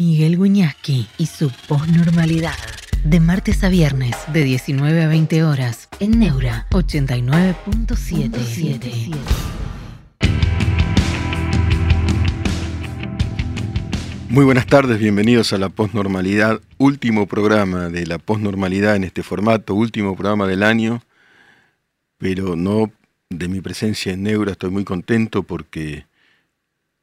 Miguel Guiñaski y su posnormalidad. De martes a viernes, de 19 a 20 horas, en Neura 89.77. Muy buenas tardes, bienvenidos a la posnormalidad, último programa de la posnormalidad en este formato, último programa del año, pero no de mi presencia en Neura, estoy muy contento porque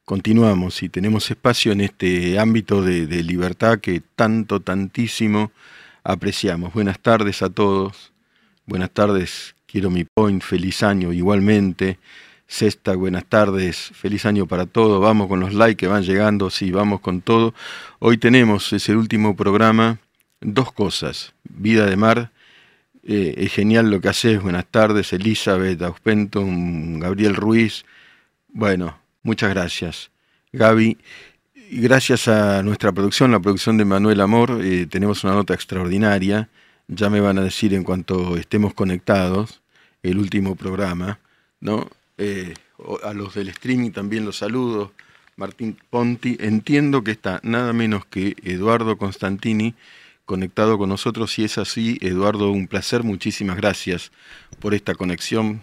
continuamos y tenemos espacio en este ámbito de, libertad que tanto, tantísimo apreciamos. Buenas tardes a todos. Buenas tardes, quiero mi point, feliz año igualmente. Sexta, buenas tardes, feliz año para todos. Vamos con los likes que van llegando, sí, vamos con todo. Hoy tenemos, es el último programa, dos cosas. Vida de mar, eh, es genial lo que haces. Buenas tardes, Elizabeth Auspenton, Gabriel Ruiz. Bueno, muchas gracias. Gaby, gracias a nuestra producción, la producción de Manuel Amor, eh, tenemos una nota extraordinaria. Ya me van a decir en cuanto estemos conectados, el último programa, ¿no? Eh, a los del streaming también los saludo. Martín Ponti, entiendo que está nada menos que Eduardo Constantini conectado con nosotros. Si es así, Eduardo, un placer. Muchísimas gracias por esta conexión.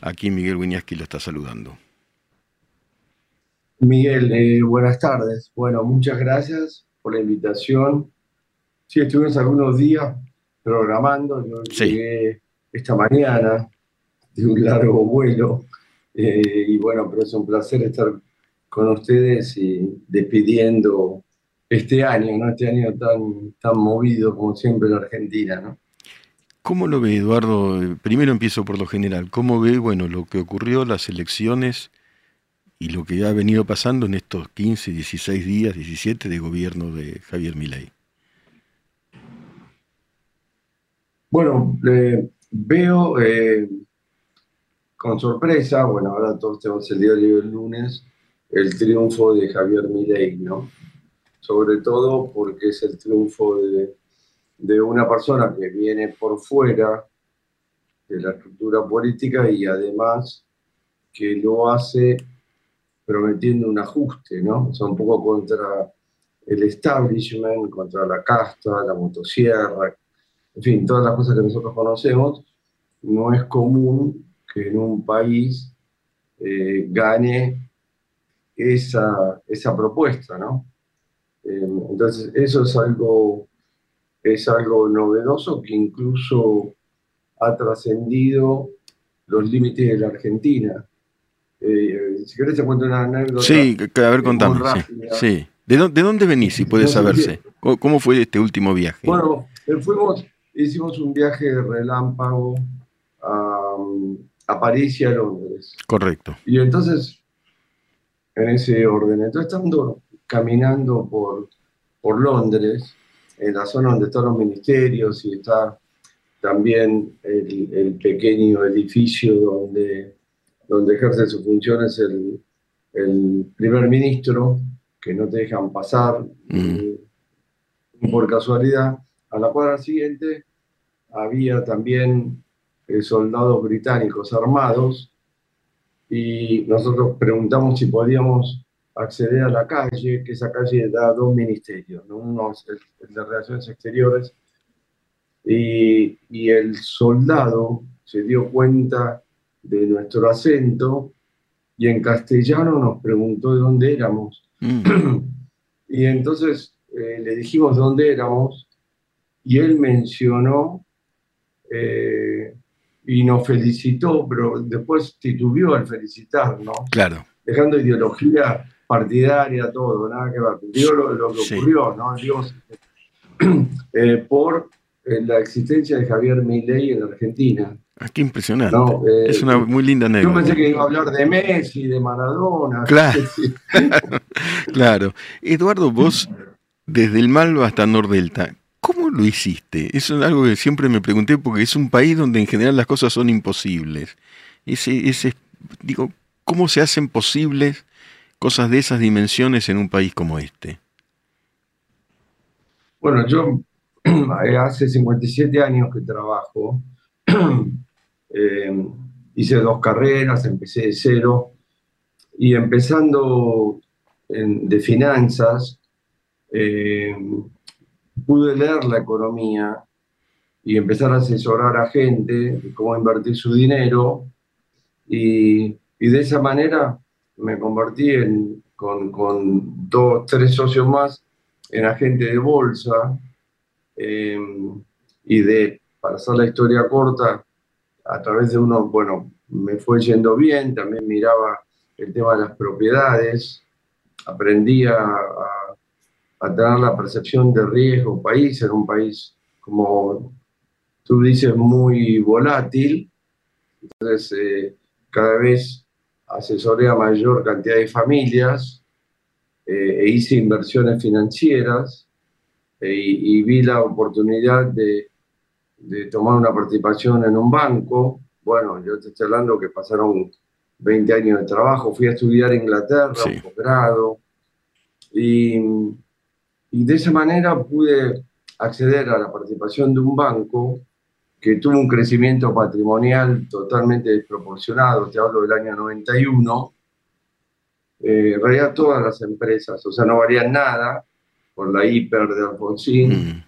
Aquí Miguel Wiñaski lo está saludando. Miguel, eh, buenas tardes. Bueno, muchas gracias por la invitación. Sí, estuvimos algunos días programando. Yo llegué esta mañana de un largo vuelo. Eh, y bueno, pero es un placer estar con ustedes y despidiendo este año, ¿no? Este año tan, tan movido como siempre en Argentina, ¿no? ¿Cómo lo ve Eduardo? Primero empiezo por lo general. ¿Cómo ve, bueno, lo que ocurrió, las elecciones y lo que ha venido pasando en estos 15, 16 días, 17 de gobierno de Javier Milei. Bueno, veo eh, con sorpresa, bueno, ahora todos tenemos el diario del lunes, el triunfo de Javier Milei, ¿no? Sobre todo porque es el triunfo de, de una persona que viene por fuera de la estructura política y además que lo hace prometiendo un ajuste, ¿no? O sea, un poco contra el establishment, contra la casta, la motosierra, en fin, todas las cosas que nosotros conocemos. No es común que en un país eh, gane esa, esa propuesta, ¿no? Eh, entonces, eso es algo, es algo novedoso que incluso ha trascendido los límites de la Argentina. Eh, si querés te cuento una anécdota. Sí, a ver, contame. Sí, ¿De, dónde, ¿De dónde venís, si puede saberse? ¿Cómo fue este último viaje? Bueno, eh, fuimos, hicimos un viaje de relámpago a, a París y a Londres. Correcto. Y entonces, en ese orden, entonces estando caminando por, por Londres, en la zona donde están los ministerios y está también el, el pequeño edificio donde donde ejerce sus funciones el, el primer ministro, que no te dejan pasar mm. por casualidad. A la cuadra siguiente había también eh, soldados británicos armados y nosotros preguntamos si podíamos acceder a la calle, que esa calle da dos ministerios, uno es el, de Relaciones Exteriores, y, y, el soldado se dio cuenta de nuestro acento y en castellano nos preguntó de dónde éramos. Mm. y entonces eh, le dijimos dónde éramos y él mencionó eh, y nos felicitó, pero después titubeó al felicitarnos. Claro. Dejando ideología partidaria, todo, nada que ver. Digo lo, que ocurrió, ¿no? Eh, por la existencia de Javier Milei en Argentina. Ah, qué impresionante. es una muy linda anécdota. Yo pensé que iba a hablar de Messi, de Maradona. Claro. claro. Eduardo, vos, desde el Malva hasta Nordelta, ¿cómo lo hiciste? Eso es algo que siempre me pregunté porque es un país donde en general las cosas son imposibles. Ese, ese, digo, ¿cómo se hacen posibles cosas de esas dimensiones en un país como este? Bueno, yo hace 57 años que trabajo Eh, hice dos carreras, empecé de cero. Y empezando de finanzas, eh, pude leer la economía y empezar a asesorar a gente cómo invertir su dinero. Y, de esa manera me convertí en, con, con, dos, tres socios más en agente de bolsa eh, y de, para hacer la historia corta, a través de uno, bueno, me fue yendo bien, también miraba el tema de las propiedades, aprendí a, a, tener la percepción de riesgo. País, en un país, como tú dices, muy volátil, entonces eh, cada vez asesoré a mayor cantidad de familias eh, e hice inversiones financieras eh, y, vi la oportunidad de, de tomar una participación en un banco. Bueno, yo te estoy hablando que pasaron 20 años de trabajo, fui a estudiar a Inglaterra, un posgrado, y, y, de esa manera pude acceder a la participación de un banco que tuvo un crecimiento patrimonial totalmente desproporcionado, te hablo del año 91, eh, en realidad todas las empresas, o sea, no valían nada por la hiper de Alfonsín, mm.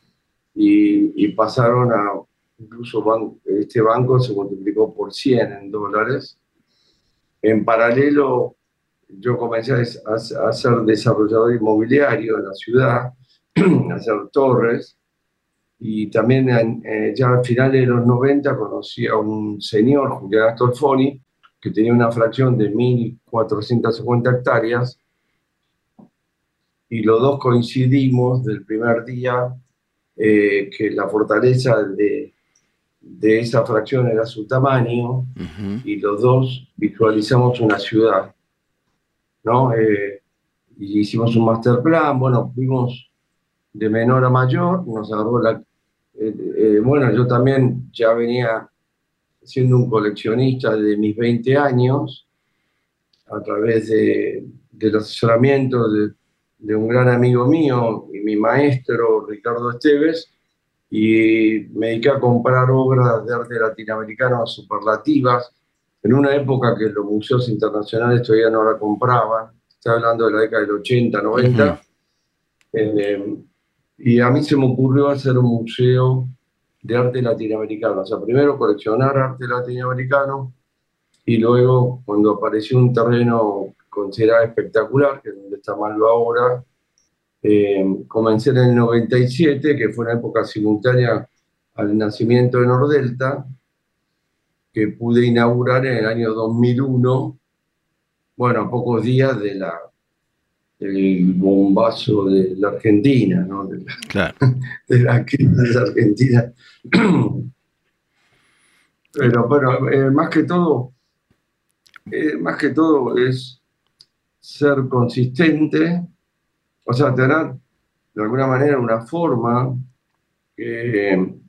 Y, y, pasaron a, incluso este banco se multiplicó por 100 en dólares, en paralelo, yo comencé a, ser desarrollador inmobiliario en la ciudad, a hacer torres, y también eh, ya a finales de los 90 conocí a un señor, Julián Astolfoni, que tenía una fracción de 1.450 hectáreas, y los dos coincidimos del primer día eh, que la fortaleza de, de esa fracción era su tamaño y los dos visualizamos una ciudad, ¿no? Eh, y hicimos un master plan, bueno, fuimos de menor a mayor, nos agarró la... Eh, eh, bueno, yo también ya venía siendo un coleccionista de mis 20 años, a través de, del asesoramiento de, de un gran amigo mío y mi maestro, Ricardo Esteves, y me dediqué a comprar obras de arte latinoamericano superlativas, en una época que los museos internacionales todavía no la compraban, estoy hablando de la década del 80, 90, eh, y a mí se me ocurrió hacer un museo de arte latinoamericano, o sea, primero coleccionar arte latinoamericano, y luego cuando apareció un terreno considerado espectacular, que es donde está Malva ahora, eh, comencé en el 97, que fue una época simultánea al nacimiento de Nordelta, que pude inaugurar en el año 2001, bueno, a pocos días de la, del bombazo de la Argentina, ¿no? De la, claro. de la crisis argentina. Pero bueno, eh, más que todo, eh, más que todo es ser consistente o sea, tener de alguna manera una forma que,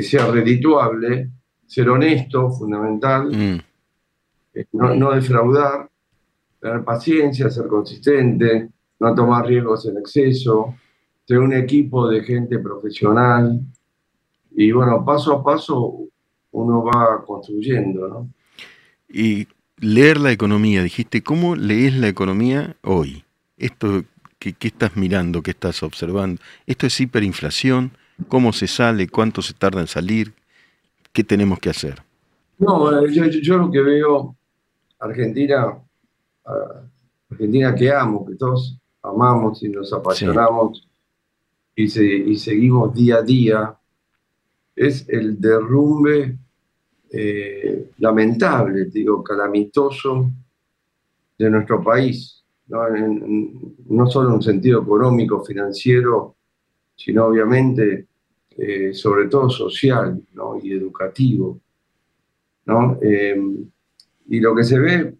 sea redituable, ser honesto, fundamental, mm. eh, no, defraudar, tener paciencia, ser consistente, no tomar riesgos en exceso, tener un equipo de gente profesional y bueno, paso a paso uno va construyendo, ¿no? Y leer la economía, dijiste, ¿cómo lees la economía hoy? Esto ¿Qué, estás mirando? ¿Qué estás observando? ¿Esto es hiperinflación? ¿Cómo se sale? ¿Cuánto se tarda en salir? ¿Qué tenemos que hacer? No, eh, yo, lo que veo, Argentina, Argentina que amo, que todos amamos y nos apasionamos y, y, seguimos día a día, es el derrumbe eh, lamentable, digo, calamitoso de nuestro país no, solo en un sentido económico, financiero, sino obviamente, eh, sobre todo social y educativo. Em, y lo que se ve,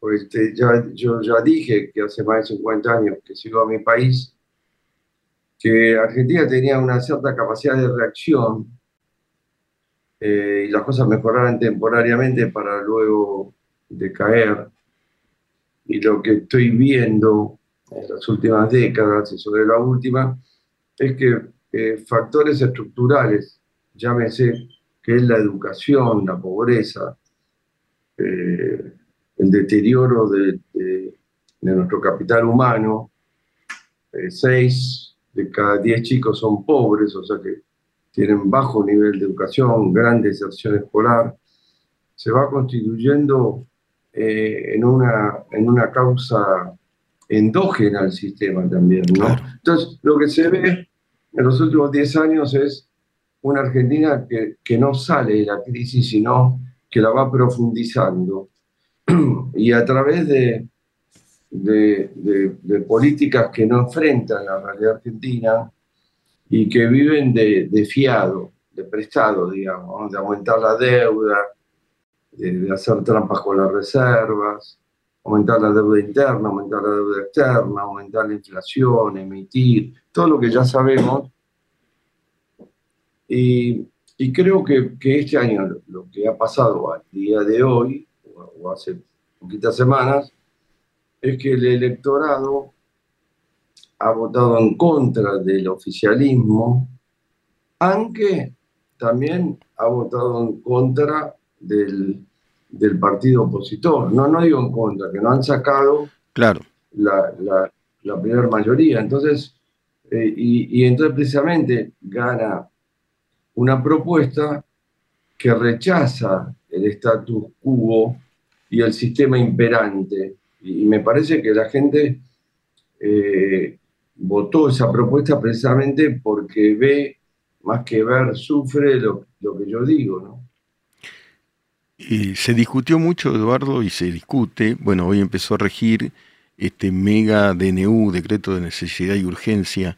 pues ya, yo ya dije que hace más de 50 años que sigo a mi país, que Argentina tenía una cierta capacidad de reacción eh, y las cosas mejoraran temporariamente para luego decaer. Y lo que estoy viendo en las últimas décadas y sobre la última es que factores estructurales, llámese que es la educación, la pobreza, eh, el deterioro de, nuestro capital humano, eh, seis de cada diez chicos son pobres, o sea que tienen bajo nivel de educación, gran deserción escolar, se va constituyendo eh, en, una, en una causa endógena al sistema también. ¿no? Entonces, lo que se ve en los últimos 10 años es una Argentina que, que no sale de la crisis, sino que la va profundizando. y a través de, de, políticas que no enfrentan la realidad argentina y que viven de, fiado, de prestado, digamos, de aumentar la deuda, de, hacer trampas con las reservas, aumentar la deuda interna, aumentar la deuda externa, aumentar la inflación, emitir, todo lo que ya sabemos. Y, creo que, este año, lo que ha pasado al día de hoy, o hace poquitas semanas, es que el electorado ha votado en contra del oficialismo, aunque también ha votado en contra del, partido opositor. No, no digo en contra, que no han sacado claro. la, la, primera mayoría. Entonces, eh, y, y entonces precisamente gana una propuesta que rechaza el status quo y el sistema imperante y, me parece que la gente eh, votó esa propuesta precisamente porque ve, más que ver, sufre lo, que yo digo, ¿no? Se discutió mucho, Eduardo, y se discute, bueno, hoy empezó a regir este mega DNU, decreto de necesidad y urgencia.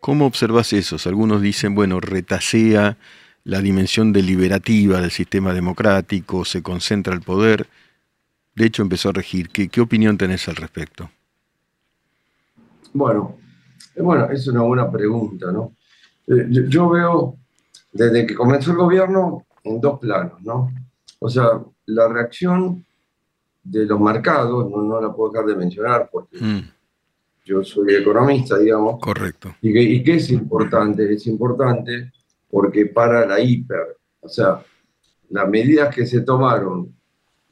¿Cómo observas eso? Algunos dicen, bueno, retasea la dimensión deliberativa del sistema democrático, se concentra el poder de hecho empezó a regir. ¿Qué, qué opinión tenés al respecto? Bueno, bueno, es una buena pregunta, ¿no? Eh, yo, veo desde que comenzó el gobierno en dos planos, ¿no? O sea, la reacción de los mercados, no, la puedo dejar de mencionar porque mm. yo soy economista, digamos. Correcto. Y que, y que es importante, es importante porque para la hiper, o sea, las medidas que se tomaron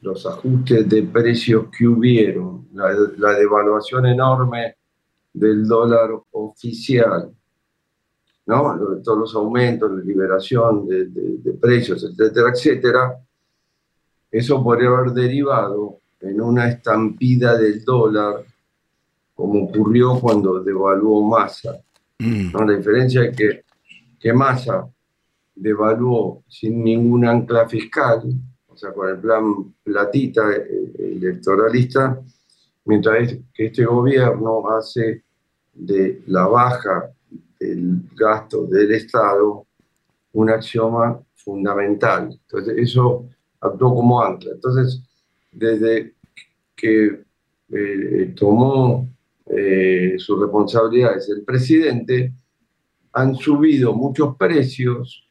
los ajustes de precios que hubieron, la, devaluación enorme del dólar oficial, ¿no? todos los aumentos, la liberación de, precios, etcétera, etcétera, eso podría haber derivado en una estampida del dólar, como ocurrió cuando devaluó Massa. Mm. ¿no? La diferencia es que, que Massa devaluó sin ningún ancla fiscal, o sea, con el plan platita eh, electoralista, mientras que este gobierno hace de la baja del gasto del Estado un axioma fundamental. Entonces, eso actuó como ancla. Entonces, desde que eh, tomó eh, sus responsabilidades el presidente, han subido muchos precios,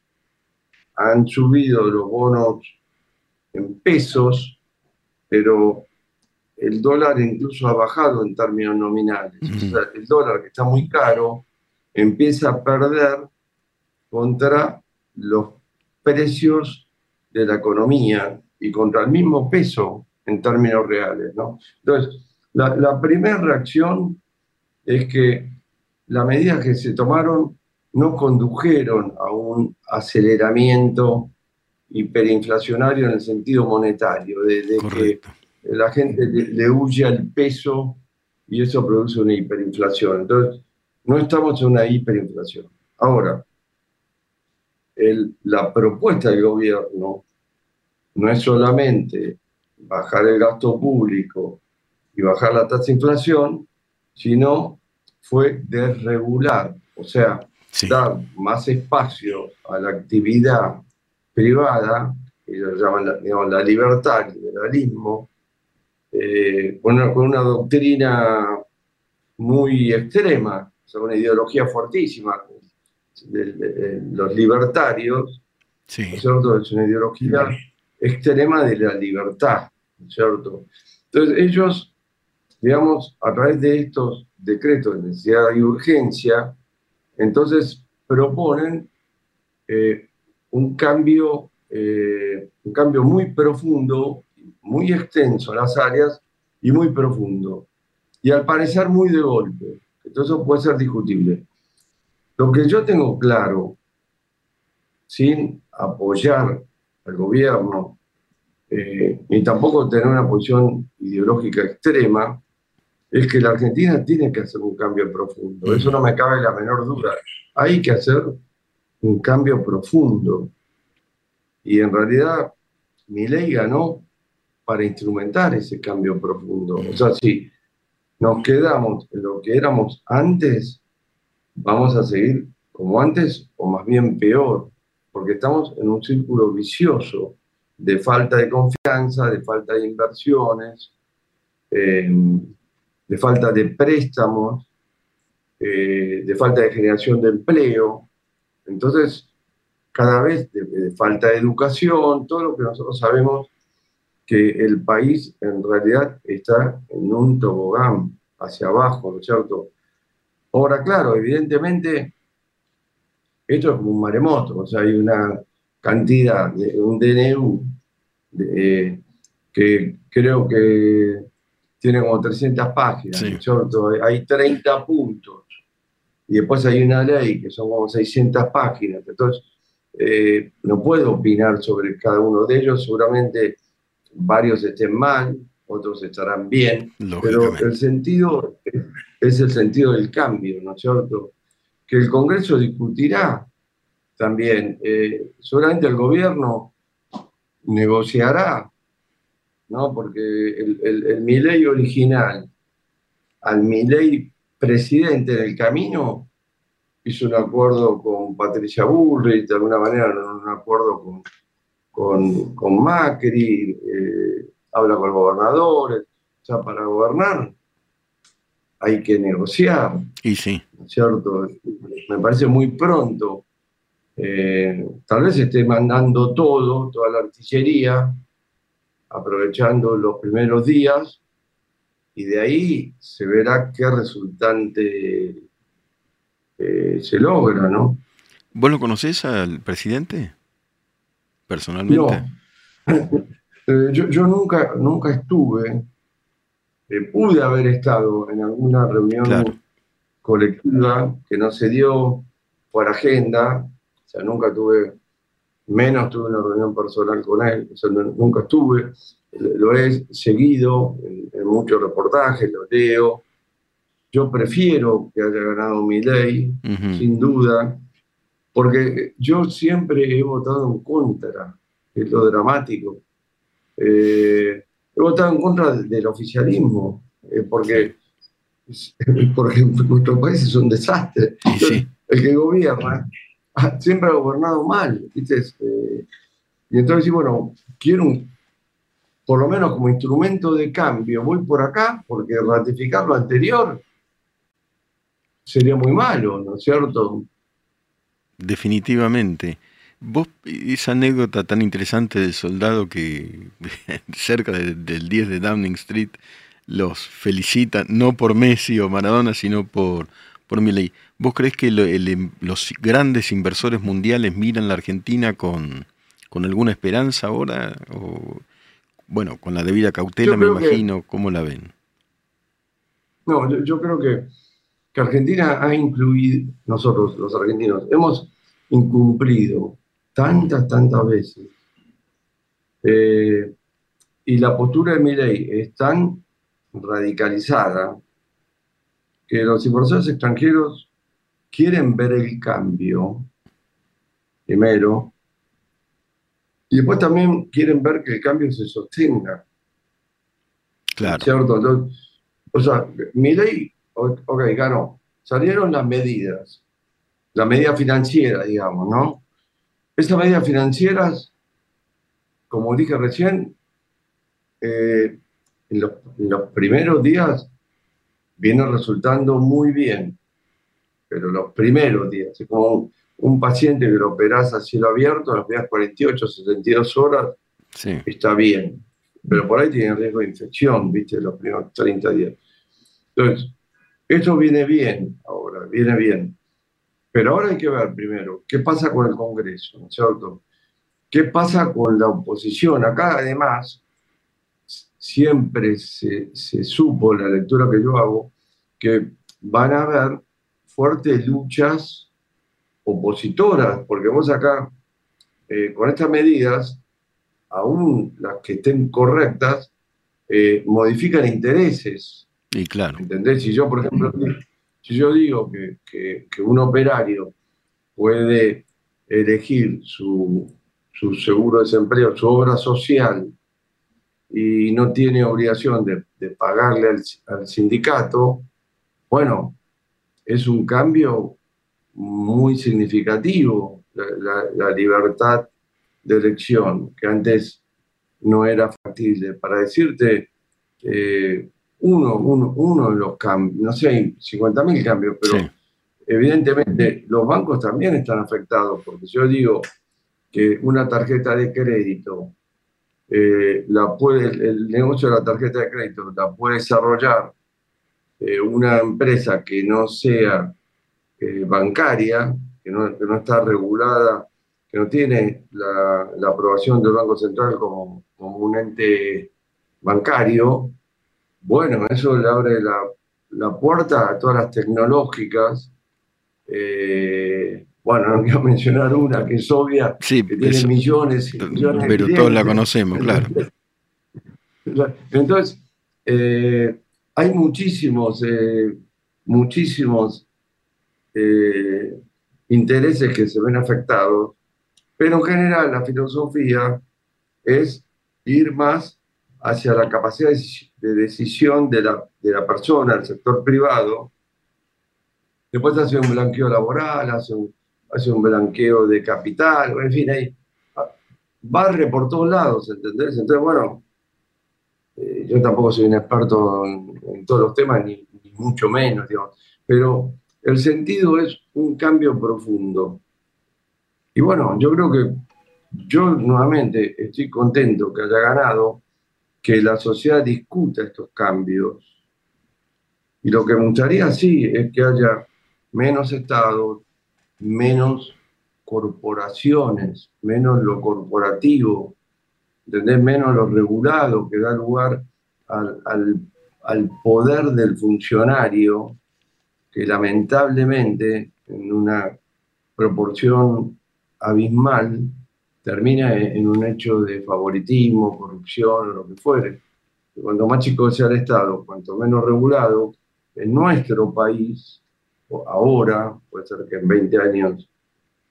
han subido los bonos en pesos, pero el dólar incluso ha bajado en términos nominales. el dólar, que está muy caro, empieza a perder contra los precios de la economía y contra el mismo peso en términos reales. ¿no? Entonces, la, la primera reacción es que las medidas que se tomaron no condujeron a un aceleramiento hiperinflacionario en el sentido monetario, de, que la gente le, huye al peso y eso produce una hiperinflación. Entonces, no estamos en una hiperinflación. Ahora, la propuesta del gobierno no es solamente bajar el gasto público y bajar la tasa de inflación, sino fue desregular, o sea, dar más espacio a la actividad privada, que ellos llaman la, la libertad, el liberalismo, eh, con, una, doctrina muy extrema, o una ideología fortísima de, los libertarios, es una ideología extrema de la libertad, ¿cierto? Entonces ellos, digamos, a través de estos decretos de necesidad y urgencia, entonces proponen eh, un cambio, eh, un cambio muy profundo, muy extenso en las áreas y muy profundo. Y al parecer muy de golpe. Entonces puede ser discutible. Lo que yo tengo claro, sin apoyar al gobierno, eh, ni tampoco tener una posición ideológica extrema, es que la Argentina tiene que hacer un cambio profundo. Eso no me cabe la menor duda. Hay que hacer un cambio profundo. Y en realidad, mi ley ganó para instrumentar ese cambio profundo. O sea, si nos quedamos en lo que éramos antes, vamos a seguir como antes o más bien peor, porque estamos en un círculo vicioso de falta de confianza, de falta de inversiones, eh, de falta de préstamos, eh, de falta de generación de empleo. Entonces, cada vez de, falta de educación, todo lo que nosotros sabemos que el país en realidad está en un tobogán hacia abajo, ¿no es cierto? Ahora, claro, evidentemente, esto es como un maremoto, o sea, hay una cantidad, de un DNU de, que creo que tiene como 300 páginas, ¿no es cierto? Hay 30 puntos, y después hay una ley que son como 600 páginas, entonces eh, no puedo opinar sobre cada uno de ellos, seguramente varios estén mal, otros estarán bien, pero el sentido es el sentido del cambio, ¿no es cierto? Que el Congreso discutirá también, eh, seguramente el gobierno negociará, ¿no? Porque el, el, el original al Milei presidente del camino hizo un acuerdo con Patricia Bullrich, de alguna manera un acuerdo con, con, con Macri, eh, habla con el gobernador, o sea, para gobernar hay que negociar. Y sí. ¿Cierto? Me parece muy pronto. Eh, tal vez esté mandando todo, toda la artillería, aprovechando los primeros días, y de ahí se verá qué resultante eh, se logra, ¿no? ¿Vos lo conocés al presidente? Personalmente. No. Eh, yo, nunca, nunca estuve, eh, pude haber estado en alguna reunión colectiva que no se dio por agenda, o sea, nunca tuve, menos tuve una reunión personal con él, o sea, nunca estuve, lo he seguido en, muchos reportajes, lo leo, yo prefiero que haya ganado mi ley, sin duda, porque yo siempre he votado en contra, es lo dramático. Eh, he votado en contra del oficialismo, eh, porque, por ejemplo, nuestro país es un desastre. El que gobierna siempre ha gobernado mal. Este, y entonces, bueno, quiero por lo menos como instrumento de cambio, voy por acá, porque ratificar lo anterior sería muy malo, ¿no es cierto? Definitivamente. Vos, esa anécdota tan interesante del soldado que cerca del 10 de Downing Street los felicita, no por Messi o Maradona, sino por, por Milei. ¿Vos crees que em, los grandes inversores mundiales miran la Argentina con, con alguna esperanza ahora? O, bueno, con la debida cautela, me imagino, ¿cómo la ven? No, yo, creo que, que Argentina ha incluido, nosotros los argentinos, hemos incumplido tantas, tantas veces. Eh, y la postura de Milei es tan radicalizada que los inversores extranjeros quieren ver el cambio, primero, y después también quieren ver que el cambio se sostenga. Claro. ¿Cierto? o sea, Milei, ok, ganó. Salieron las medidas, la medida financiera, digamos, ¿no? Estas medidas financieras, como dije recién, eh, en, los, primeros días vienen resultando muy bien, pero los primeros días, es como un, paciente que lo operas a cielo abierto, las primeras 48, 72 horas, está bien, pero por ahí tiene riesgo de infección, viste, los primeros 30 días. Entonces, esto viene bien ahora, viene bien. Pero ahora hay que ver primero qué pasa con el Congreso, ¿no es cierto? ¿Qué pasa con la oposición? Acá además siempre se, supo, la lectura que yo hago, que van a haber fuertes luchas opositoras, porque vos acá, eh, con estas medidas, aún las que estén correctas, eh, modifican intereses. Y claro. ¿Entendés? Si yo, por ejemplo, si yo digo que, un operario puede elegir su, seguro de desempleo, su obra social, y no tiene obligación de, pagarle al, sindicato, bueno, es un cambio muy significativo, la, libertad de elección, que antes no era factible. Para decirte, eh, uno, uno, de los cambios, no sé, hay 50.000 cambios, pero evidentemente los bancos también están afectados, porque yo digo que una tarjeta de crédito, eh, la puede, el negocio de la tarjeta de crédito la puede desarrollar eh, una empresa que no sea eh, bancaria, que no, está regulada, que no tiene la, aprobación del Banco Central como, como, un ente bancario, bueno, eso le abre la, puerta a todas las tecnológicas. Eh, bueno, no quiero mencionar una que es obvia, que tiene millones y millones Pero todos la conocemos, claro. Entonces, hay muchísimos, eh, muchísimos eh, intereses que se ven afectados, pero en general la filosofía es ir más hacia la capacidad de decisión de la, de la persona, del sector privado. Después hace un blanqueo laboral, hace un, hace un blanqueo de capital, en fin, hay, barre por todos lados, ¿entendés? Entonces, bueno, eh, yo tampoco soy un experto en, todos los temas, ni, mucho menos, digamos, pero el sentido es un cambio profundo. Y bueno, yo creo que yo nuevamente estoy contento que haya ganado, que la sociedad discuta estos cambios. Y lo que me gustaría, sí, es que haya menos estados, menos corporaciones, menos lo corporativo, menos lo regulado que da lugar al, poder del funcionario, que lamentablemente en una proporción abismal termina en un hecho de favoritismo, corrupción lo que fuere. Cuanto más chico sea el Estado, cuanto menos regulado, en nuestro país, ahora, puede ser que en 20 años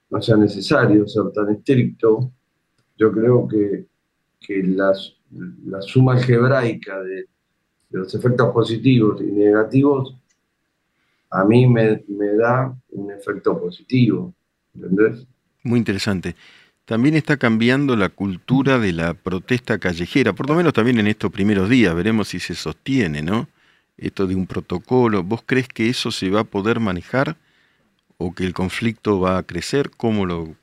no sea necesario ser tan estricto, yo creo que que la suma algebraica de, los efectos positivos y negativos a mí me, da un efecto positivo. ¿Entendés? Muy interesante. También está cambiando la cultura de la protesta callejera, por lo menos también en estos primeros días, veremos si se sostiene, ¿no? Esto de un protocolo, ¿vos crees que eso se va a poder manejar o que el conflicto va a crecer? ¿Cómo lo,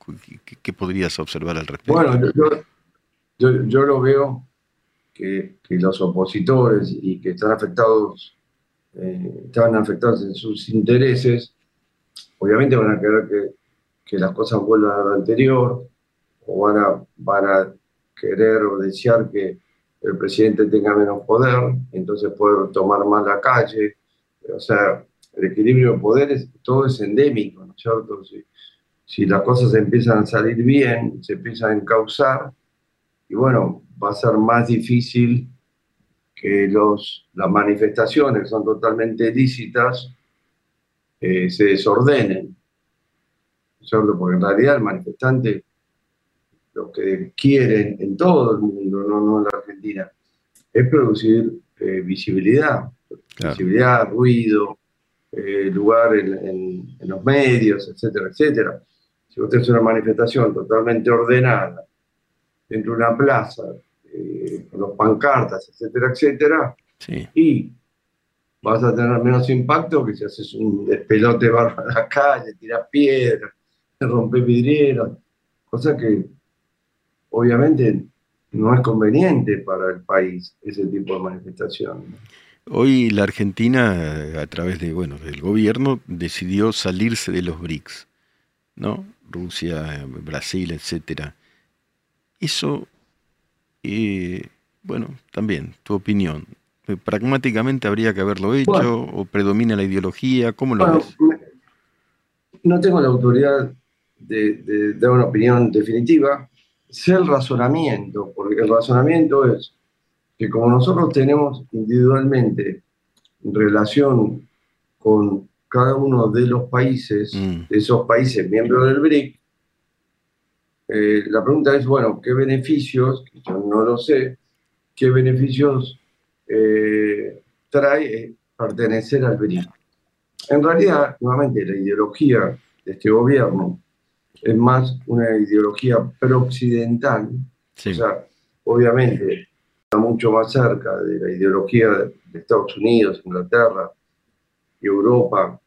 qué, podrías observar al respecto? Bueno, yo, yo, lo veo que, los opositores y que están afectados, eh, afectados en sus intereses, obviamente van a querer que, las cosas vuelvan a lo anterior, o van a, querer o desear que el presidente tenga menos poder, entonces poder tomar más la calle. O sea, el equilibrio de poderes, todo es endémico, ¿no es cierto? Si, las cosas empiezan a salir bien, se empiezan a encauzar, y bueno, va a ser más difícil que los, las manifestaciones, que son totalmente lícitas, eh, se desordenen. Porque en realidad el manifestante lo que quieren en todo el mundo, no, no en la Argentina, es producir eh, visibilidad, visibilidad, ruido, eh, lugar en, en, los medios, etcétera, etcétera. Si usted es una manifestación totalmente ordenada, dentro de una plaza, eh, con los pancartas, etcétera, etcétera, y vas a tener menos impacto que si haces un despelote barro en la calle, tiras piedras, rompes vidrieras, cosa que obviamente no es conveniente para el país ese tipo de manifestación. Hoy la Argentina, a través de, bueno, del gobierno, decidió salirse de los BRICS, ¿no? Rusia, Brasil, etcétera. Eso, eh, bueno, también, tu opinión. Pragmáticamente habría que haberlo hecho o predomina la ideología, ¿cómo lo ves? No tengo la autoridad de, dar una opinión definitiva, sé el razonamiento, porque el razonamiento es que como nosotros tenemos individualmente relación con cada uno de los países, mm. de esos países miembros del BRIC, eh, la pregunta es, bueno, ¿qué beneficios, yo no lo sé, qué beneficios eh, trae pertenecer al BRIC? En realidad, nuevamente, la ideología de este gobierno es más una ideología pro-occidental. O sea, obviamente está mucho más cerca de la ideología de Estados Unidos, Inglaterra y Europa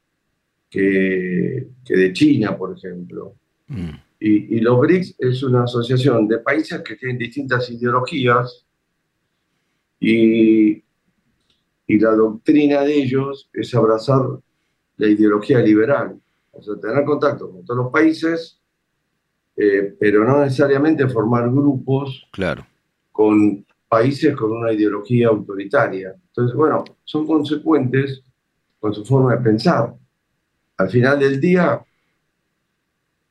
que, de China, por ejemplo. Mm. Y, y, los BRICS es una asociación de países que tienen distintas ideologías y, y la doctrina de ellos es abrazar la ideología liberal, o sea, tener contacto con todos los países eh, pero no necesariamente formar grupos claro. con países con una ideología autoritaria. Entonces, bueno, son consecuentes con su forma de pensar. Al final del día,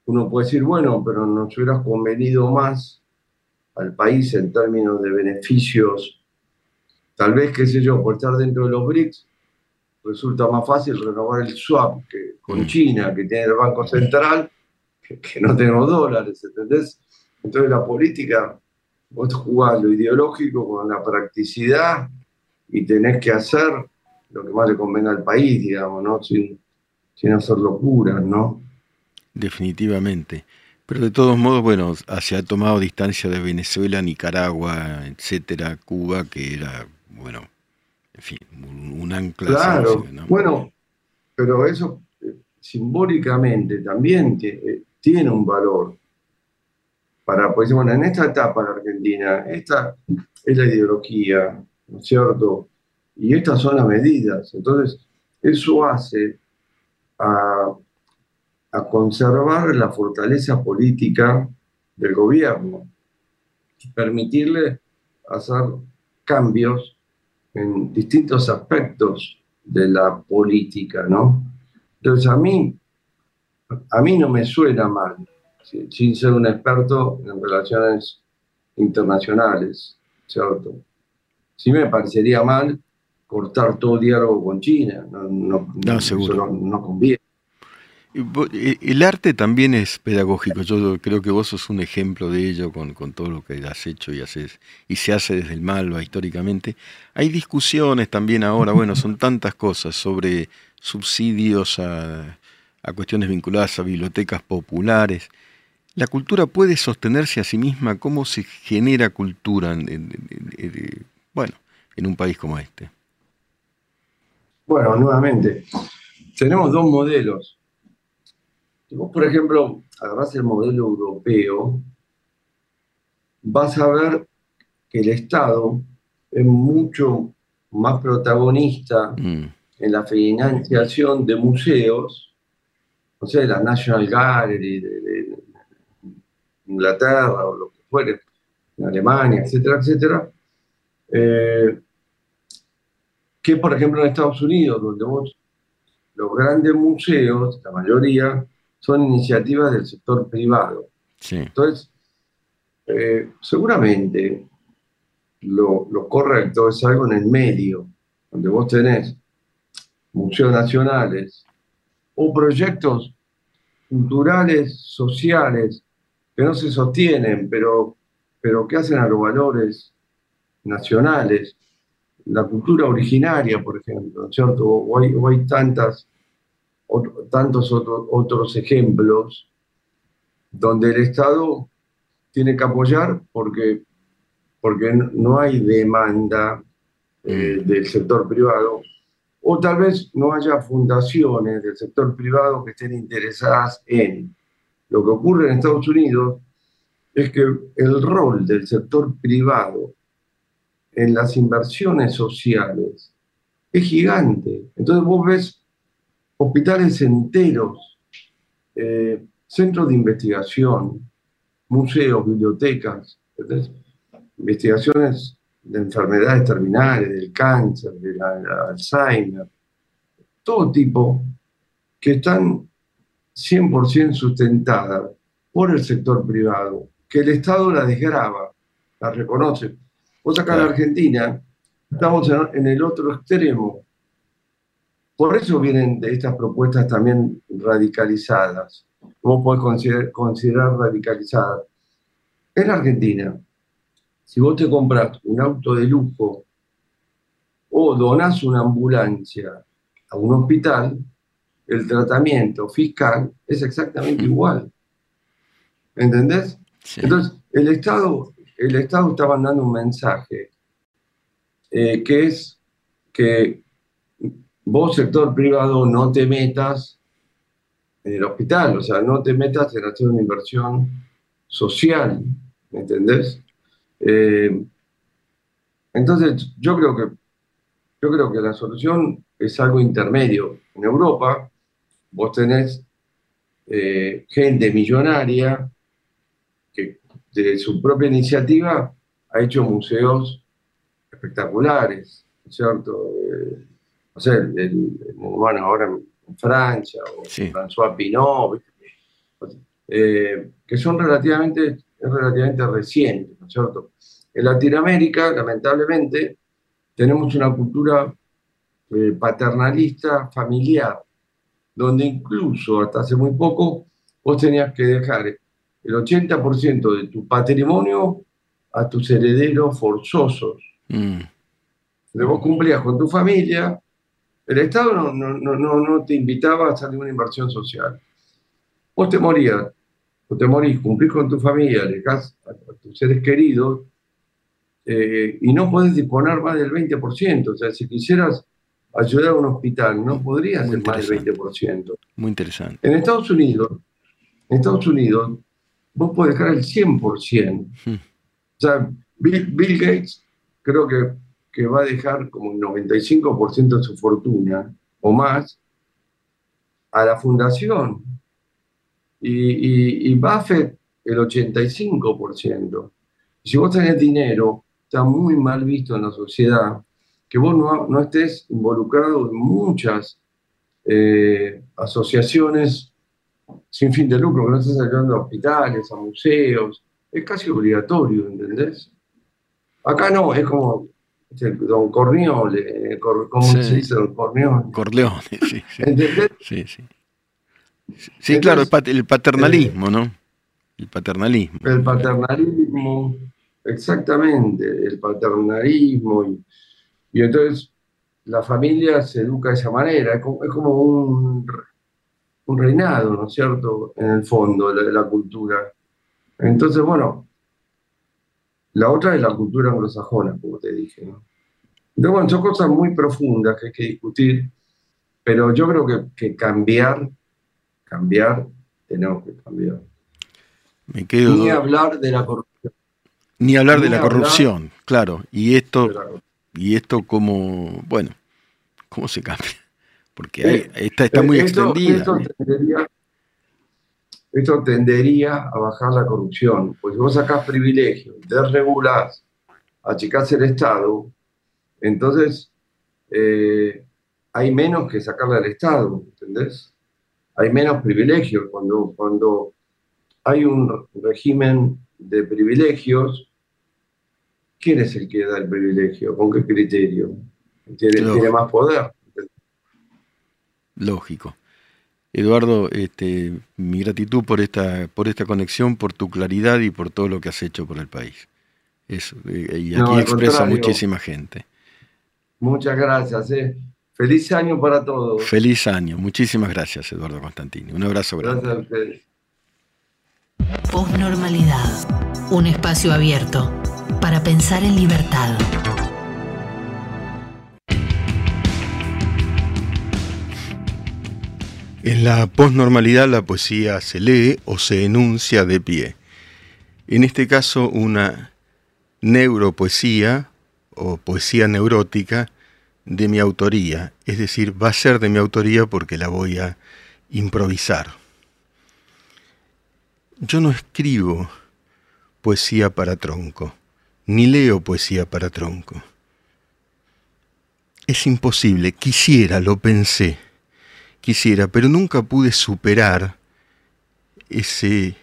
uno puede decir, bueno, pero nos hubieras convenido más al país en términos de beneficios. Tal vez, qué sé yo, por estar dentro de los BRICS, resulta más fácil renovar el swap que con mm. China, que tiene el Banco Central, que, no tenemos dólares, ¿entendés? Entonces la política, vos jugás lo ideológico con la practicidad y tenés que hacer lo que más le convenga al país, digamos, ¿no? Sin, sin hacer locuras, ¿no? Definitivamente. Pero de todos modos, bueno, se ha tomado distancia de Venezuela, Nicaragua, etcétera, Cuba, que era, bueno, en fin, un, ancla. Claro, bueno, pero eso eh, simbólicamente también eh, tiene un valor para, pues bueno, en esta etapa de Argentina, esta es la ideología, ¿no es cierto? Y estas son las medidas. Entonces, eso hace a, a conservar la fortaleza política del gobierno y permitirle hacer cambios en distintos aspectos de la política, ¿no? Entonces, a mí, a mí no me suena mal, sin ser un experto en relaciones internacionales, ¿cierto? Sí me parecería mal cortar todo diálogo con China, no, no, no, conviene. El arte también es pedagógico. Yo creo que vos sos un ejemplo de ello con, con, todo lo que has hecho y haces y se hace desde el Malva históricamente. Hay discusiones también ahora, bueno, son tantas cosas sobre subsidios a, a cuestiones vinculadas a bibliotecas populares. ¿La cultura puede sostenerse a sí misma? ¿Cómo se genera cultura en, bueno, en un país como este? Bueno, nuevamente, tenemos dos modelos. Si vos, por ejemplo, agarrás el modelo europeo, vas a ver que el Estado es mucho más protagonista mm. en la financiación de museos no sé, la National Gallery de, Inglaterra o lo que fuere, en Alemania, etcétera, etcétera, eh, que por ejemplo en Estados Unidos, donde vos, los grandes museos, la mayoría, son iniciativas del sector privado. Entonces, eh, seguramente lo, lo, correcto es algo en el medio, donde vos tenés museos nacionales o proyectos culturales, sociales, que no se sostienen, pero, pero que hacen a los valores nacionales, la cultura originaria, por ejemplo, ¿cierto? O hay, tantas, tantos otros, otros ejemplos donde el Estado tiene que apoyar porque, porque no hay demanda eh, del sector privado o tal vez no haya fundaciones del sector privado que estén interesadas en. Lo que ocurre en Estados Unidos es que el rol del sector privado en las inversiones sociales es gigante. Entonces vos ves hospitales enteros, eh, centros de investigación, museos, bibliotecas, investigaciones de enfermedades terminales, del cáncer, del Alzheimer, todo tipo, que están 100% sustentadas por el sector privado, que el Estado la desgraba, la reconoce. Vos acá en Argentina estamos en el otro extremo. Por eso vienen de estas propuestas también radicalizadas. Podés considerar, considerar radicalizadas. En Argentina, si vos te compras un auto de lujo o donás una ambulancia a un hospital, el tratamiento fiscal es exactamente igual. ¿Entendés? Entonces, el Estado, el Estado está mandando un mensaje eh, que es que vos, sector privado, no te metas en el hospital, o sea, no te metas en hacer una inversión social, ¿me entendés? Eh, entonces, yo creo que yo creo que la solución es algo intermedio. En Europa, vos tenés eh, gente millonaria que de su propia iniciativa ha hecho museos espectaculares, ¿cierto? Eh, no sé, bueno, ahora en Francia, o François Pinot, que son relativamente relativamente reciente, ¿no es cierto? En Latinoamérica, lamentablemente, tenemos una cultura eh, paternalista familiar, donde incluso hasta hace muy poco vos tenías que dejar el 80% de tu patrimonio a tus herederos forzosos. Mm. vos cumplías con tu familia, el Estado no, no, no, no te invitaba a hacer ninguna inversión social. Vos te morías, o te morís, cumplís con tu familia, dejás a, tus seres queridos eh, y no podés disponer más del 20%. O sea, si quisieras ayudar a un hospital, no podrías hacer más del 20%. Muy interesante. En Estados Unidos, en Estados Unidos, vos podés dejar el 100%. Hmm. O sea, Bill, Gates creo que, que va a dejar como el 95% de su fortuna o más a la fundación y, y, Buffett el 85%. Si vos tenés dinero, está muy mal visto en la sociedad que vos no, no estés involucrado en muchas eh, asociaciones sin fin de lucro, que no estés ayudando a hospitales, a museos. Es casi obligatorio, ¿entendés? Acá no, es como don Corniole, ¿cómo se dice don Corniole? Corleone, sí. sí. ¿Entendés? Sí, sí. Sí, claro, el paternalismo, ¿no? El paternalismo. El paternalismo, exactamente, el paternalismo. Y, entonces la familia se educa de esa manera, es como, un, un, reinado, ¿no es cierto?, en el fondo de la, cultura. Entonces, bueno, la otra es la cultura anglosajona, como te dije, ¿no? Entonces, bueno, son cosas muy profundas que hay que discutir, pero yo creo que, que cambiar cambiar, tenemos que cambiar. Me quedo Ni hablar de la corrupción. Ni hablar de la corrupción, claro. Y esto, y esto como, bueno, ¿cómo se cambia? Porque eh, está, está muy extendida. Esto tendería, a bajar la corrupción. Pues si vos sacás privilegios, desregulás, achicás el Estado, entonces eh, hay menos que sacarle al Estado, ¿entendés? hay menos privilegios. Cuando, cuando hay un régimen de privilegios, ¿quién es el que da el privilegio? ¿Con qué criterio? Tiene, más poder. Lógico. Eduardo, este, mi gratitud por esta, por esta conexión, por tu claridad y por todo lo que has hecho por el país. Eso, eh, y aquí expresa muchísima gente. Muchas gracias. Eh. Feliz año para todos. Feliz año. Muchísimas gracias, Eduardo Constantini. Un abrazo grande. Gracias a ustedes. Postnormalidad. Un espacio abierto para pensar en libertad. En la posnormalidad la poesía se lee o se enuncia de pie. En este caso una neuropoesía o poesía neurótica de mi autoría, es decir, va a ser de mi autoría porque la voy a improvisar. Yo no escribo poesía para tronco, ni leo poesía para tronco. Es imposible, quisiera, lo pensé, quisiera, pero nunca pude superar ese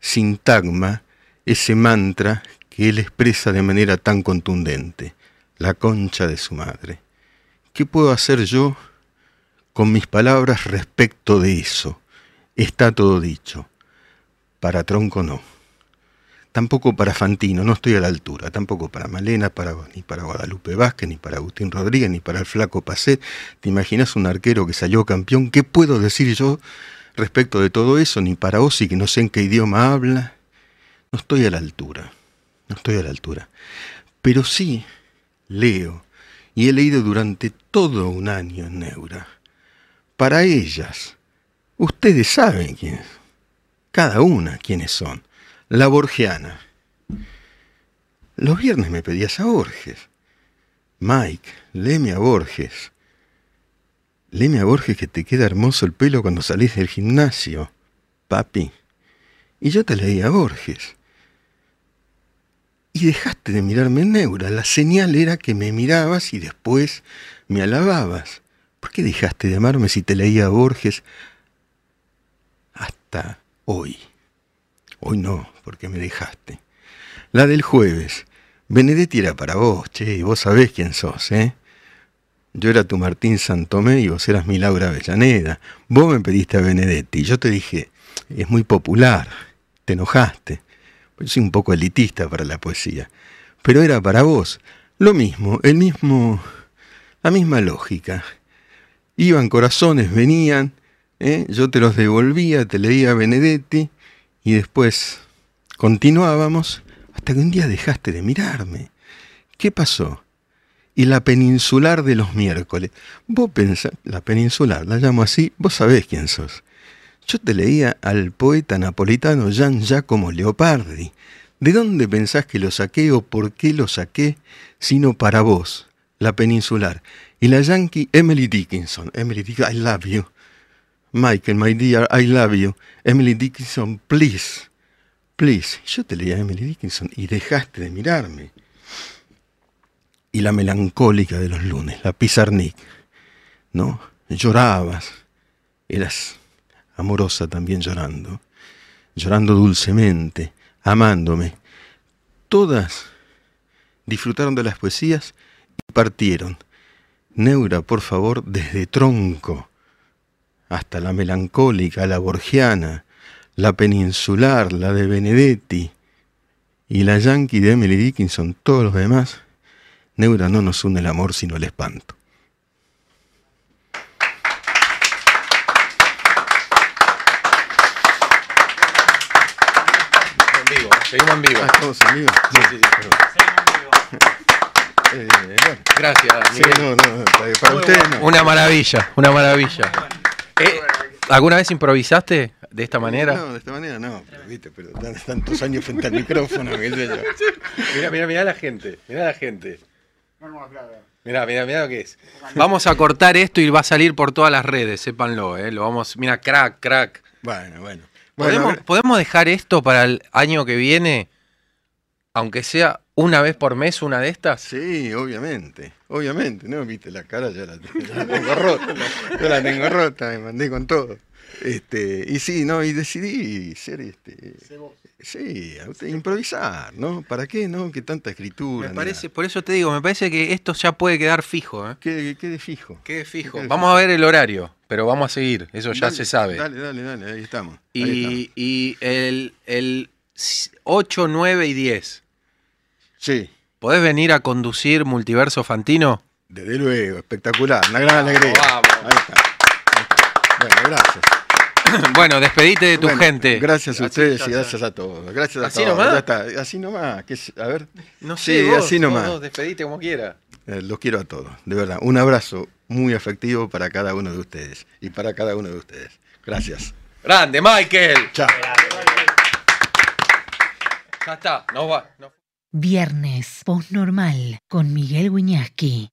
sintagma, ese mantra que él expresa de manera tan contundente, la concha de su madre. ¿Qué puedo hacer yo con mis palabras respecto de eso? Está todo dicho. Para Tronco no. Tampoco para Fantino, no estoy a la altura. Tampoco para Malena, para, ni para Guadalupe Vázquez, ni para Agustín Rodríguez, ni para el Flaco Pacet. ¿Te imaginas un arquero que salió campeón? ¿Qué puedo decir yo respecto de todo eso? Ni para Osi, que no sé en qué idioma habla. No estoy a la altura. No estoy a la altura. Pero sí leo, y he leído durante todo un año en Neura. Para ellas, ustedes saben quiénes, cada una quiénes son. La Borgiana. Los viernes me pedías a Borges. Mike, léeme a Borges. Léeme a Borges que te queda hermoso el pelo cuando salís del gimnasio, papi. Y yo te leía a Borges. Y dejaste de mirarme en neura. La señal era que me mirabas y después me alababas. ¿Por qué dejaste de amarme si te leía a Borges hasta hoy? Hoy no, porque me dejaste. La del jueves. Benedetti era para vos, che, vos sabés quién sos, ¿eh? Yo era tu Martín Santomé y vos eras mi Laura Avellaneda. Vos me pediste a Benedetti yo te dije, es muy popular. Te enojaste. Yo soy un poco elitista para la poesía. Pero era para vos. Lo mismo, el mismo, la misma lógica. Iban corazones, venían, ¿eh? yo te los devolvía, te leía Benedetti y después continuábamos hasta que un día dejaste de mirarme. ¿Qué pasó? Y la peninsular de los miércoles. Vos pensás, la peninsular, la llamo así, vos sabés quién sos. Yo te leía al poeta napolitano Gian Giacomo Leopardi. ¿De dónde pensás que lo saqué o por qué lo saqué? Sino para vos, la peninsular. Y la yankee Emily Dickinson. Emily Dickinson, I love you. Michael, my dear, I love you. Emily Dickinson, please. Please. Yo te leía a Emily Dickinson y dejaste de mirarme. Y la melancólica de los lunes, la Pizarnik. ¿No? Llorabas. Eras amorosa también llorando, llorando dulcemente, amándome. Todas disfrutaron de las poesías y partieron. Neura, por favor, desde tronco hasta la melancólica, la borgiana, la peninsular, la de Benedetti y la yankee de Emily Dickinson, todos los demás, Neura no nos une el amor sino el espanto. Seguimos en vivo. Ah, estamos en vivo. Sí, sí, sí. Eh, bueno. Gracias, Sí, Miguel. no, no, para, para no. Una maravilla, una maravilla. Eh, ¿Alguna vez improvisaste de esta manera? No, de esta manera no, pero viste, pero tan- tantos años frente al micrófono, qué sé yo. Mira, mira, mira la gente, mira la gente. Mira, mira, mira lo que es. Vamos a cortar esto y va a salir por todas las redes, sépanlo, eh. Lo vamos, mira, crack, crack. Bueno, bueno. Bueno, ¿Podemos, ver, podemos dejar esto para el año que viene? Aunque sea una vez por mes una de estas. Sí, obviamente, obviamente, ¿no? Viste, la cara ya la, ya la tengo rota, yo la tengo rota, me mandé con todo. Este, y sí, no, y decidí ser este. Sí, a usted- improvisar, ¿no? ¿Para qué, no? Que tanta escritura. Me parece, nada. por eso te digo, me parece que esto ya puede quedar fijo, ¿eh? Quede, quede fijo. Quede fijo. Quede Vamos a ver el horario, pero vamos a seguir, eso ya Dale, se sabe. Dale, dale, dale, ahí estamos. ahí Y, y el, el 8, 9 y 10. Sí, ¿Podés venir a conducir Multiverso Fantino? desde luego, espectacular, una gran alegría. vamos. Ahí está. ahí está. Bueno, gracias. bueno, despedite de tu Bueno, gente. Gracias a Así ustedes y gracias a todos. Gracias a ¿Así todos. nomás? Ya está, así nomás. que es- a ver, No Sí, sé, vos, así nomás. vos, despedite como quiera. eh, los quiero a todos, de verdad. Un abrazo muy afectivo para cada uno de ustedes y para cada uno de ustedes. Gracias. Grande, Michael. Chao. Ya está, nos va. nos- Viernes postnormal con Miguel Wiñaski.